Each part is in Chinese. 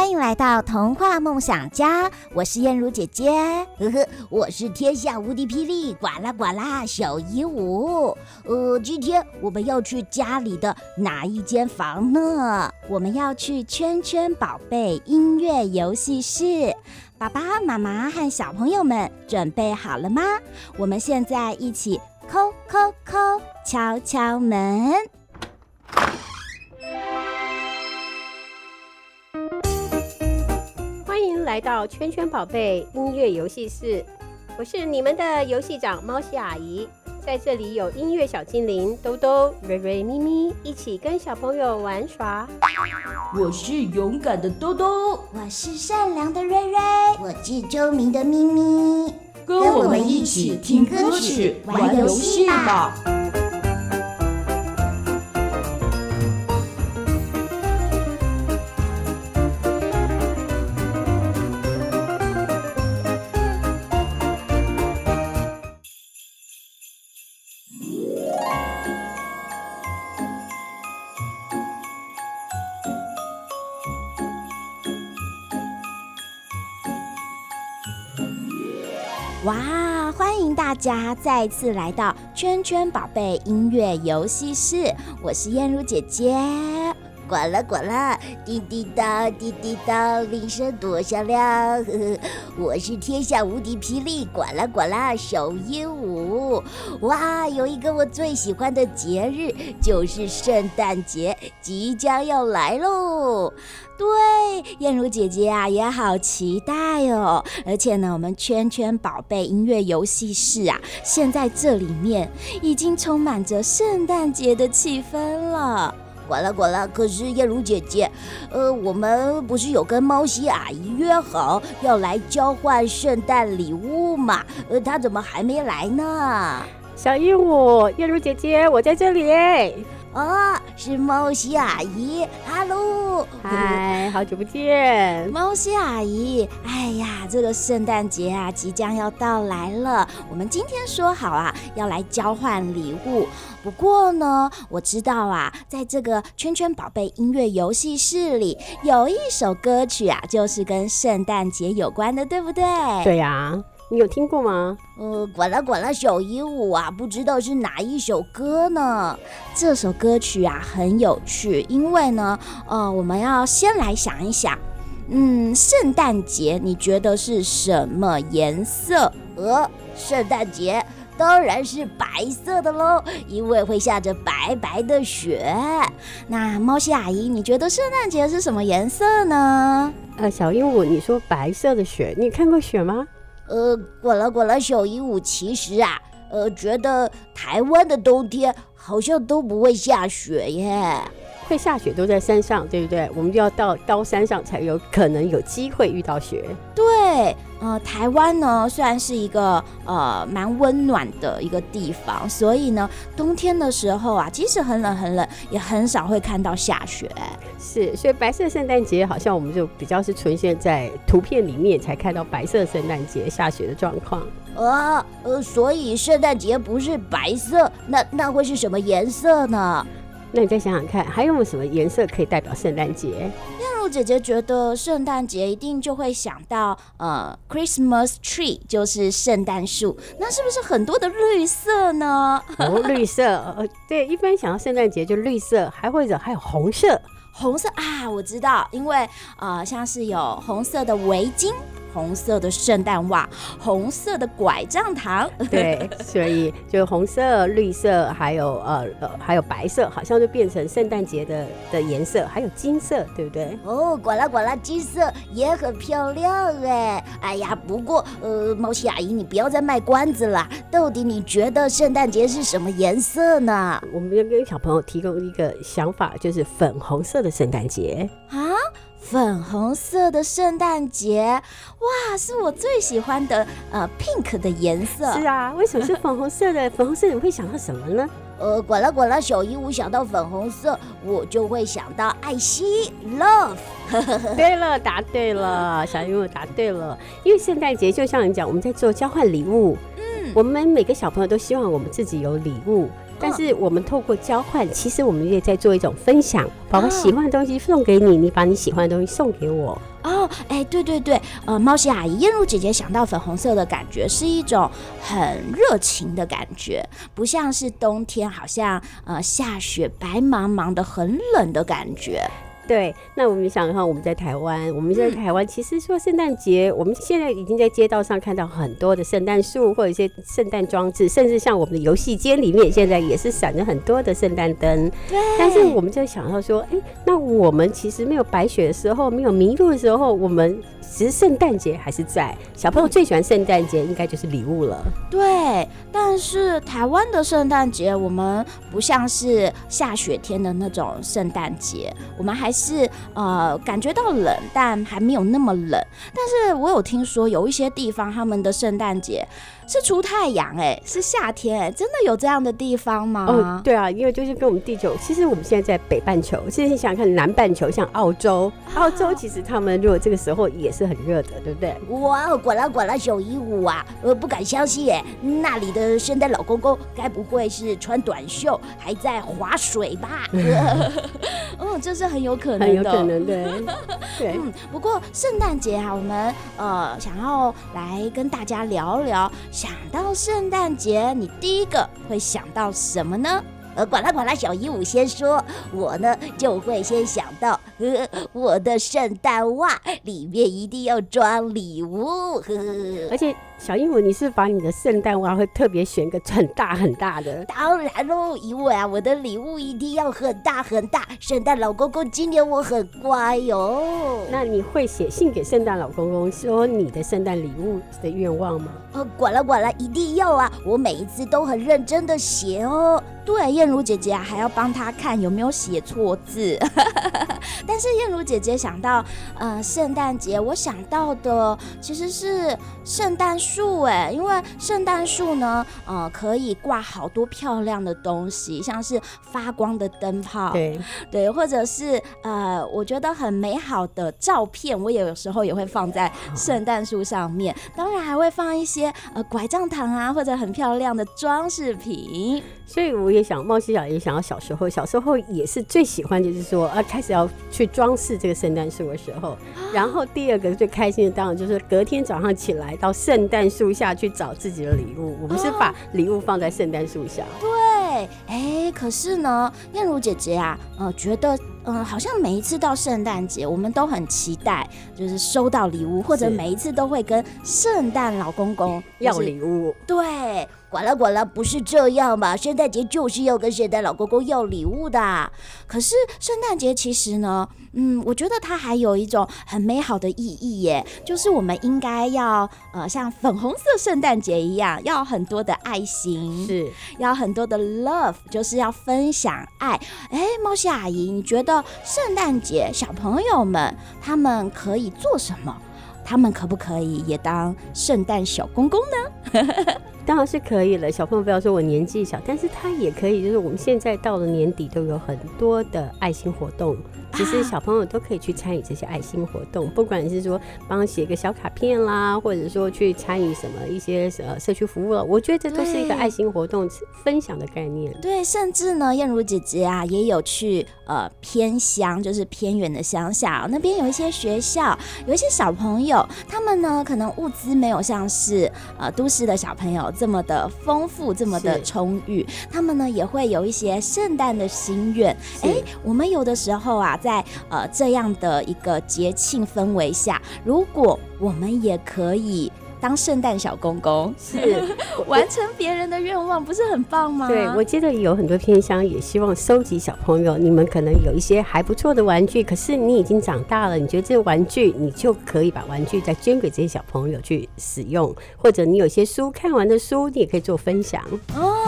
欢迎来到童话梦想家，我是燕如姐姐，呵呵，我是天下无敌霹雳呱啦呱啦小鹦鹉。呃，今天我们要去家里的哪一间房呢？我们要去圈圈宝贝音乐游戏室。爸爸妈妈和小朋友们准备好了吗？我们现在一起叩叩叩，敲敲门。来到圈圈宝贝音乐游戏室，我是你们的游戏长猫西阿姨，在这里有音乐小精灵兜兜、瑞瑞、咪咪一起跟小朋友玩耍。我是勇敢的兜兜，我是善良的瑞瑞，我是聪明的咪咪，跟我们一起听歌曲、玩游戏吧。哇！欢迎大家再次来到圈圈宝贝音乐游戏室，我是燕如姐姐。呱啦呱啦，滴滴答，滴滴答，铃声多响亮。呵呵，我是天下无敌霹雳呱啦呱啦小鹦鹉。哇，有一个我最喜欢的节日，就是圣诞节即将要来喽。对，燕如姐姐啊，也好期待哦。而且呢，我们圈圈宝贝音乐游戏室啊，现在这里面已经充满着圣诞节的气氛了。呱啦呱啦，可是燕如姐姐，呃，我们不是有跟猫西阿姨约好要来交换圣诞礼物吗？呃，她怎么还没来呢？小鹦鹉，燕如姐姐，我在这里。哦，是猫西阿姨，哈喽，嗨，好久不见，猫西阿姨。哎呀，这个圣诞节啊，即将要到来了。我们今天说好啊，要来交换礼物。不过呢，我知道啊，在这个圈圈宝贝音乐游戏室里，有一首歌曲啊，就是跟圣诞节有关的，对不对？对呀。你有听过吗？呃，滚了滚了小鹦鹉啊，不知道是哪一首歌呢？这首歌曲啊很有趣，因为呢，呃，我们要先来想一想，嗯，圣诞节你觉得是什么颜色？呃，圣诞节当然是白色的喽，因为会下着白白的雪。那猫西阿姨，你觉得圣诞节是什么颜色呢？呃，小鹦鹉，你说白色的雪，你看过雪吗？呃，滚了滚了，小鹦鹉，其实啊，呃，觉得台湾的冬天好像都不会下雪耶。会下雪都在山上，对不对？我们就要到高山上才有可能有机会遇到雪。对，呃，台湾呢，虽然是一个呃蛮温暖的一个地方，所以呢，冬天的时候啊，即使很冷很冷，也很少会看到下雪。是，所以白色圣诞节好像我们就比较是呈现在图片里面才看到白色圣诞节下雪的状况。呃，呃，所以圣诞节不是白色，那那会是什么颜色呢？那你再想想看，还有没有什么颜色可以代表圣诞节？燕如姐姐觉得圣诞节一定就会想到呃，Christmas tree，就是圣诞树。那是不是很多的绿色呢？哦，绿色，呃，对，一般想到圣诞节就绿色，还或者还有红色。红色啊，我知道，因为呃，像是有红色的围巾。红色的圣诞袜，红色的拐杖糖，对，所以就红色、绿色，还有呃呃，还有白色，好像就变成圣诞节的的颜色，还有金色，对不对？哦，呱啦呱啦，金色也很漂亮哎！哎呀，不过呃，猫西阿姨，你不要再卖关子了，到底你觉得圣诞节是什么颜色呢？我们要跟小朋友提供一个想法，就是粉红色的圣诞节啊。粉红色的圣诞节，哇，是我最喜欢的呃 pink 的颜色。是啊，为什么是粉红色的？粉红色你会想到什么呢？呃，管了管了，小鹦鹉想到粉红色，我就会想到爱心 love。对了，答对了，小鹦鹉答对了。因为圣诞节就像你讲，我们在做交换礼物。嗯，我们每个小朋友都希望我们自己有礼物。但是我们透过交换，其实我们也在做一种分享，把我喜欢的东西送给你，你把你喜欢的东西送给我。哦，哎，对对对，呃，猫西阿姨，燕如姐姐想到粉红色的感觉是一种很热情的感觉，不像是冬天，好像呃下雪白茫茫的很冷的感觉。对，那我们想的话，我们在台湾，我们在台湾，其实说圣诞节，我们现在已经在街道上看到很多的圣诞树或者一些圣诞装置，甚至像我们的游戏间里面，现在也是闪着很多的圣诞灯。对。但是我们就想到说，哎，那我们其实没有白雪的时候，没有麋鹿的时候，我们。其实圣诞节还是在，小朋友最喜欢圣诞节，应该就是礼物了。对，但是台湾的圣诞节，我们不像是下雪天的那种圣诞节，我们还是呃感觉到冷，但还没有那么冷。但是我有听说有一些地方他们的圣诞节。是出太阳哎、欸，是夏天哎、欸，真的有这样的地方吗？哦，对啊，因为就是跟我们地球，其实我们现在在北半球，现在你想想看南半球，像澳洲，澳洲其实他们如果这个时候也是很热的，对不对？哇，果然果然小一五啊，我不敢相信哎、欸，那里的圣诞老公公该不会是穿短袖还在划水吧？嗯，这是很有可能的，很有可能 对。对，嗯，不过圣诞节啊，我们呃想要来跟大家聊聊。想到圣诞节，你第一个会想到什么呢？呃，管啦管啦，小鹦鹉先说，我呢就会先想到，呵呵，我的圣诞袜里面一定要装礼物，呵呵，而且。小鹦鹉，你是把你的圣诞袜会特别选一个很大很大的？当然喽，因为啊，我的礼物一定要很大很大。圣诞老公公今年我很乖哟、哦。那你会写信给圣诞老公公说你的圣诞礼物的愿望吗？哦，管了管了，一定要啊！我每一次都很认真的写哦。对，燕如姐姐啊，还要帮他看有没有写错字。但是燕如姐姐想到，呃，圣诞节，我想到的其实是圣诞树哎，因为圣诞树呢，呃，可以挂好多漂亮的东西，像是发光的灯泡，对对，或者是呃，我觉得很美好的照片，我也有时候也会放在圣诞树上面。当然还会放一些呃拐杖糖啊，或者很漂亮的装饰品。所以我也想，冒西小也想要小时候，小时候也是最喜欢，就是说呃，开始要去装饰这个圣诞树的时候。然后第二个最开心的当然就是隔天早上起来到圣诞。树下去找自己的礼物，我们是把礼物放在圣诞树下。对，哎，可是呢，燕如姐姐啊，呃，觉得，嗯、呃，好像每一次到圣诞节，我们都很期待，就是收到礼物，或者每一次都会跟圣诞老公公要礼物。对。呱啦呱啦，不是这样嘛？圣诞节就是要跟圣诞老公公要礼物的。可是圣诞节其实呢，嗯，我觉得它还有一种很美好的意义耶，就是我们应该要呃，像粉红色圣诞节一样，要很多的爱心，是要很多的 love，就是要分享爱。哎，猫西阿姨，你觉得圣诞节小朋友们他们可以做什么？他们可不可以也当圣诞小公公呢？当然是可以了，小朋友不要说我年纪小，但是他也可以。就是我们现在到了年底，都有很多的爱心活动。其实小朋友都可以去参与这些爱心活动，不管是说帮写个小卡片啦，或者说去参与什么一些呃社区服务了，我觉得这都是一个爱心活动分享的概念。对，甚至呢，燕如姐姐啊也有去呃偏乡，就是偏远的乡下，那边有一些学校，有一些小朋友，他们呢可能物资没有像是呃都市的小朋友这么的丰富，这么的充裕，他们呢也会有一些圣诞的心愿。哎，我们有的时候啊。在呃这样的一个节庆氛围下，如果我们也可以。当圣诞小公公是 完成别人的愿望，不是很棒吗？对，我记得有很多偏乡也希望收集小朋友，你们可能有一些还不错的玩具，可是你已经长大了，你觉得这个玩具，你就可以把玩具再捐给这些小朋友去使用，或者你有些书看完的书，你也可以做分享。哦，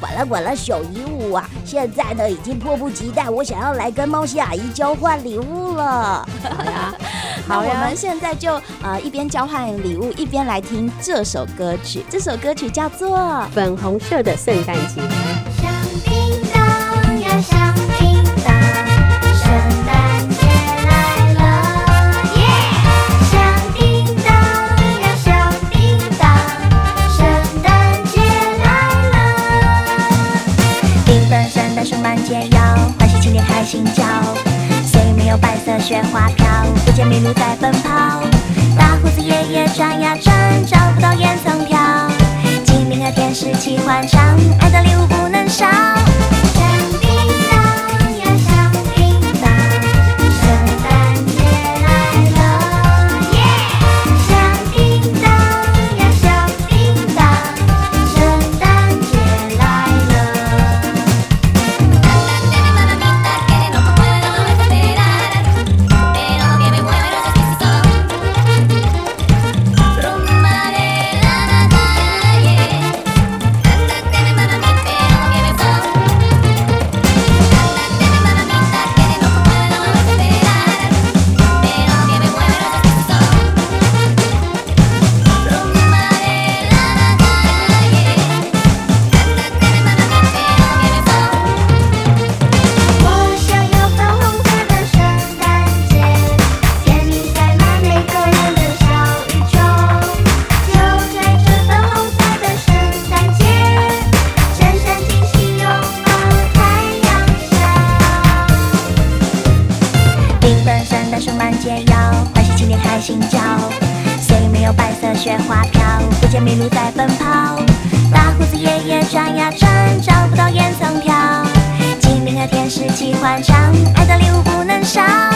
呱啦呱啦，小姨物啊，现在呢已经迫不及待，我想要来跟猫西阿姨交换礼物了。好呀，好呀，我们现在就呃一边交换礼物一边来。听这首歌曲，这首歌曲叫做《粉红色的圣诞节》。响叮当呀，响心焦。虽没有白色雪花飘，不见麋鹿在奔跑。大胡子爷爷转呀转，找不到烟囱飘。精灵和天使齐欢唱，爱的礼物不能少。天使喜欢唱，爱的礼物不能少。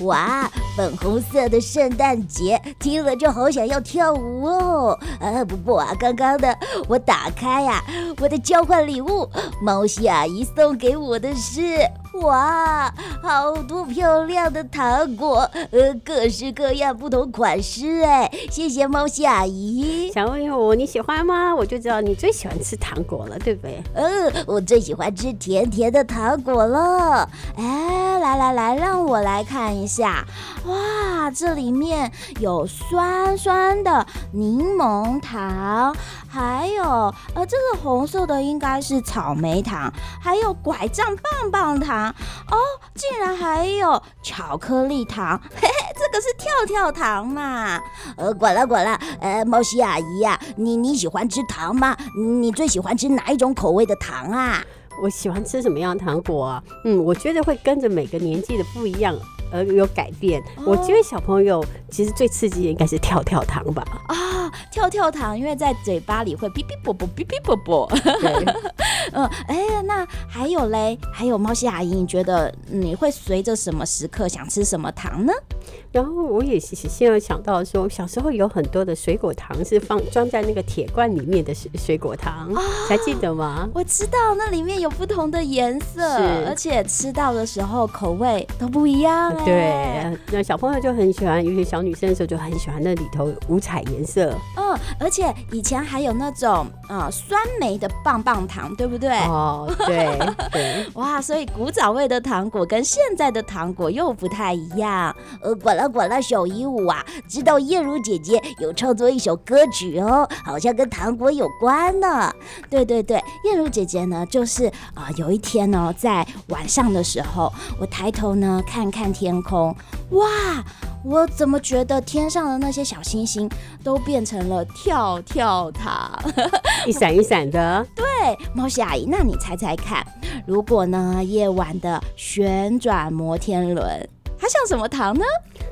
哇，粉红色的圣诞节，听了就好想要跳舞哦！啊，不过啊，刚刚的我打开呀、啊，我的交换礼物，猫西阿姨送给我的是。哇，好多漂亮的糖果，呃，各式各样，不同款式，哎，谢谢猫西阿姨。小朋友，你喜欢吗？我就知道你最喜欢吃糖果了，对不对？嗯，我最喜欢吃甜甜的糖果了。哎，来来来，让我来看一下。哇，这里面有酸酸的柠檬糖。还有，呃，这个红色的应该是草莓糖，还有拐杖棒棒糖，哦，竟然还有巧克力糖，嘿嘿，这个是跳跳糖嘛？呃，管了管了，呃，猫西阿姨呀，你你喜欢吃糖吗？你最喜欢吃哪一种口味的糖啊？我喜欢吃什么样的糖果啊？嗯，我觉得会跟着每个年纪的不一样。而有改变，我觉得小朋友其实最刺激的应该是跳跳糖吧？啊，跳跳糖，因为在嘴巴里会哔哔啵啵，哔哔啵啵。嗯，哎，那还有嘞，还有猫西阿姨，你觉得你会随着什么时刻想吃什么糖呢？然后我也是现在想到说，小时候有很多的水果糖是放装在那个铁罐里面的水水果糖，哦，还记得吗？我知道那里面有不同的颜色，而且吃到的时候口味都不一样。对，那小朋友就很喜欢，尤其小女生的时候就很喜欢那里头五彩颜色。嗯，而且以前还有那种啊、呃、酸梅的棒棒糖，对不对？哦，对对。哇，所以古早味的糖果跟现在的糖果又不太一样。呃，管啦管啦，小鹦鹉啊，知道燕如姐姐有创作一首歌曲哦，好像跟糖果有关呢。对对对，燕如姐姐呢，就是啊、呃，有一天呢，在晚上的时候，我抬头呢看看天空，哇，我怎么觉得天上的那些小星星都变成了跳跳糖，一闪一闪的。对，猫西阿姨，那你猜猜看，如果呢夜晚的旋转摩天轮，它像什么糖呢？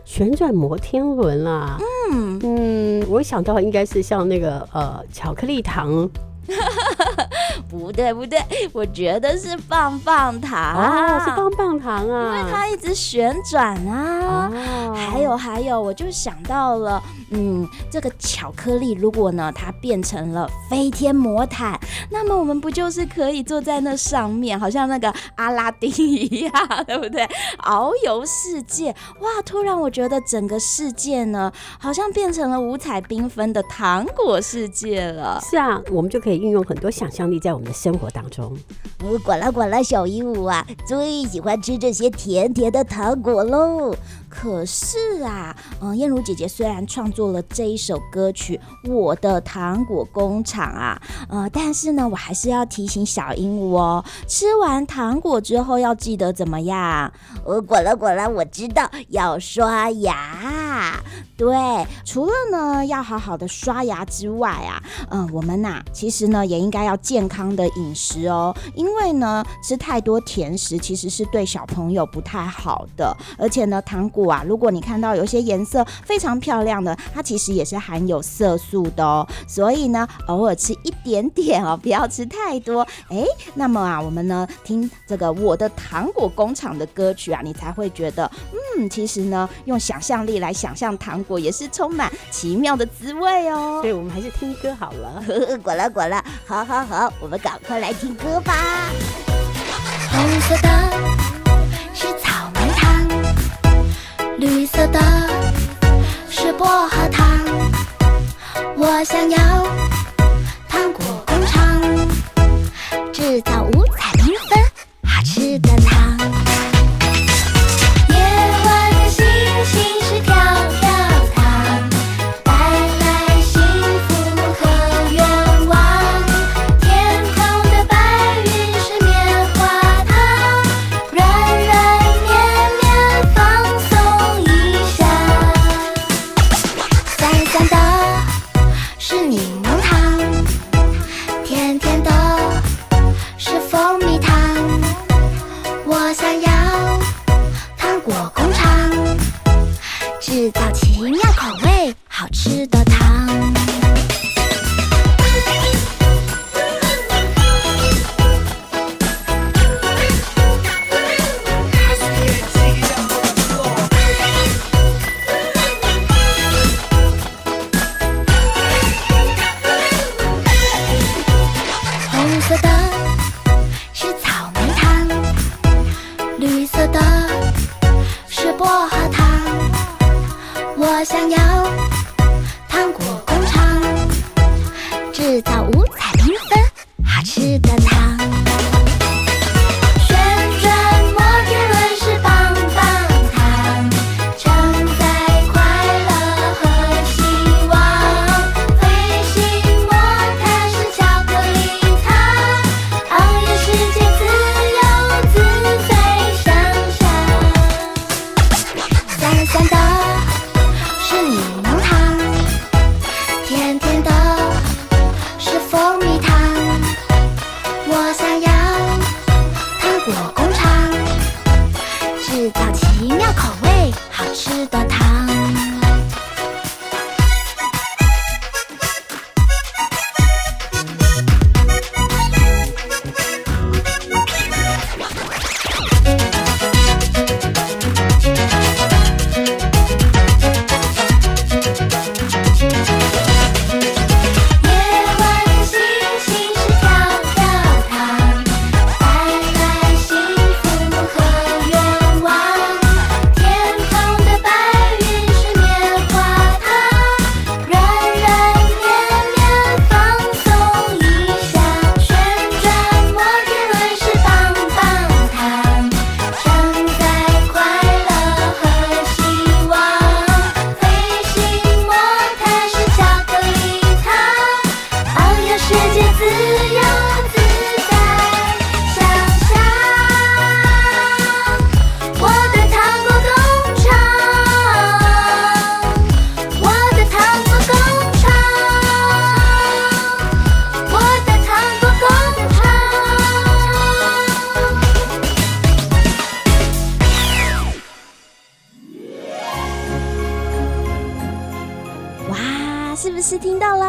旋转摩天轮啊，嗯嗯，我想到应该是像那个呃巧克力糖。不对不对，我觉得是棒棒糖哦，是棒棒糖啊，因为它一直旋转啊。哦、还有还有，我就想到了，嗯，这个巧克力如果呢它变成了飞天魔毯，那么我们不就是可以坐在那上面，好像那个阿拉丁一样，对不对？遨游世界，哇！突然我觉得整个世界呢，好像变成了五彩缤纷的糖果世界了。是啊，我们就可以。运用很多想象力在我们的生活当中。我管啦管啦，小鹦鹉啊，最喜欢吃这些甜甜的糖果喽。可是啊，嗯，燕如姐姐虽然创作了这一首歌曲《我的糖果工厂》啊，呃，但是呢，我还是要提醒小鹦鹉哦，吃完糖果之后要记得怎么样？我管啦管啦，我知道要刷牙。对，除了呢要好好的刷牙之外啊，嗯，我们呐、其实呢也应该要健康的饮食哦，因为呢吃太多甜食其实是对小朋友不太好的，而且呢糖果啊，如果你看到有些颜色非常漂亮的，它其实也是含有色素的哦，所以呢偶尔吃一点点哦，不要吃太多。哎，那么啊，我们呢听这个我的糖果工厂的歌曲啊，你才会觉得，嗯，其实呢用想象力来想象糖。果也是充满奇妙的滋味哦，所以我们还是听歌好了。果了果了，好好好，我们赶快来听歌吧。红色的是草莓糖，绿色的是薄荷糖。我想要糖果工厂，制造五想要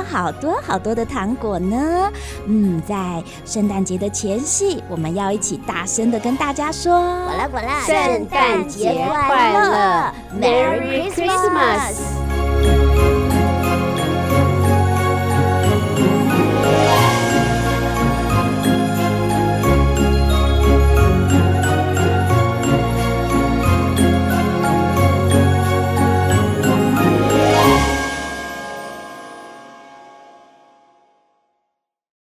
好多好多的糖果呢。嗯，在圣诞节的前夕，我们要一起大声的跟大家说：圣诞节快乐，Merry Christmas！